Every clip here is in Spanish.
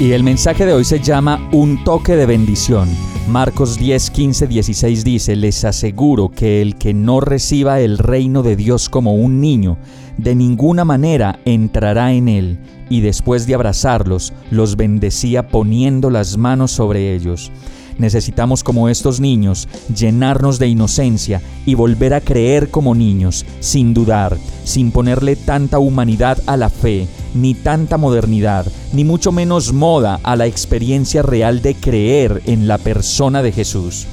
Y el mensaje de hoy se llama Un toque de bendición. Marcos 10, 15, 16 dice, les aseguro que el que no reciba el reino de Dios como un niño, de ninguna manera entrará en él, y después de abrazarlos, los bendecía poniendo las manos sobre ellos. Necesitamos como estos niños llenarnos de inocencia y volver a creer como niños, sin dudar, sin ponerle tanta humanidad a la fe, ni tanta modernidad, ni mucho menos moda a la experiencia real de creer en la persona de Jesús.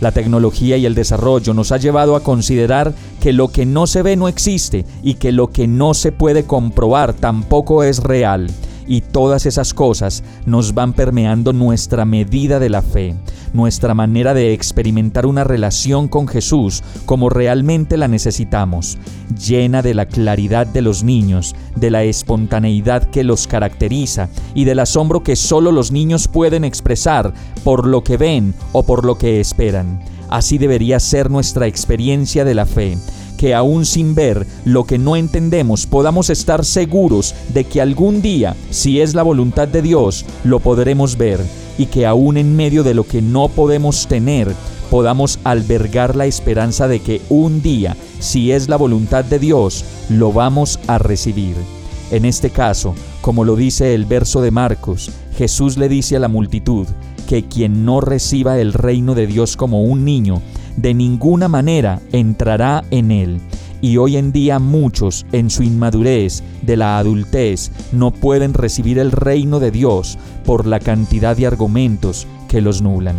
La tecnología y el desarrollo nos ha llevado a considerar que lo que no se ve no existe y que lo que no se puede comprobar tampoco es real y todas esas cosas nos van permeando nuestra medida de la fe, nuestra manera de experimentar una relación con Jesús como realmente la necesitamos, llena de la claridad de los niños, de la espontaneidad que los caracteriza y del asombro que solo los niños pueden expresar por lo que ven o por lo que esperan. Así debería ser nuestra experiencia de la fe que aún sin ver lo que no entendemos podamos estar seguros de que algún día, si es la voluntad de Dios, lo podremos ver y que aún en medio de lo que no podemos tener, podamos albergar la esperanza de que un día, si es la voluntad de Dios, lo vamos a recibir. En este caso, como lo dice el verso de Marcos, Jesús le dice a la multitud que quien no reciba el reino de Dios como un niño, de ninguna manera entrará en él. Y hoy en día muchos, en su inmadurez de la adultez, no pueden recibir el reino de Dios por la cantidad de argumentos que los nublan.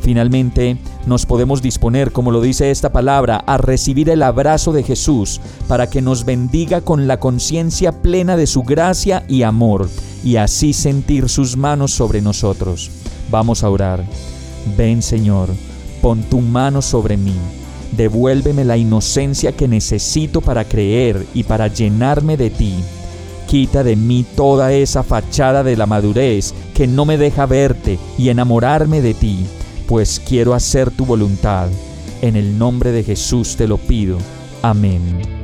Finalmente, nos podemos disponer, como lo dice esta palabra, a recibir el abrazo de Jesús para que nos bendiga con la conciencia plena de su gracia y amor, y así sentir sus manos sobre nosotros. Vamos a orar. Ven Señor Pon tu mano sobre mí. Devuélveme la inocencia que necesito para creer y para llenarme de ti. Quita de mí toda esa fachada de la madurez que no me deja verte y enamorarme de ti, pues quiero hacer tu voluntad. En el nombre de Jesús te lo pido. Amén.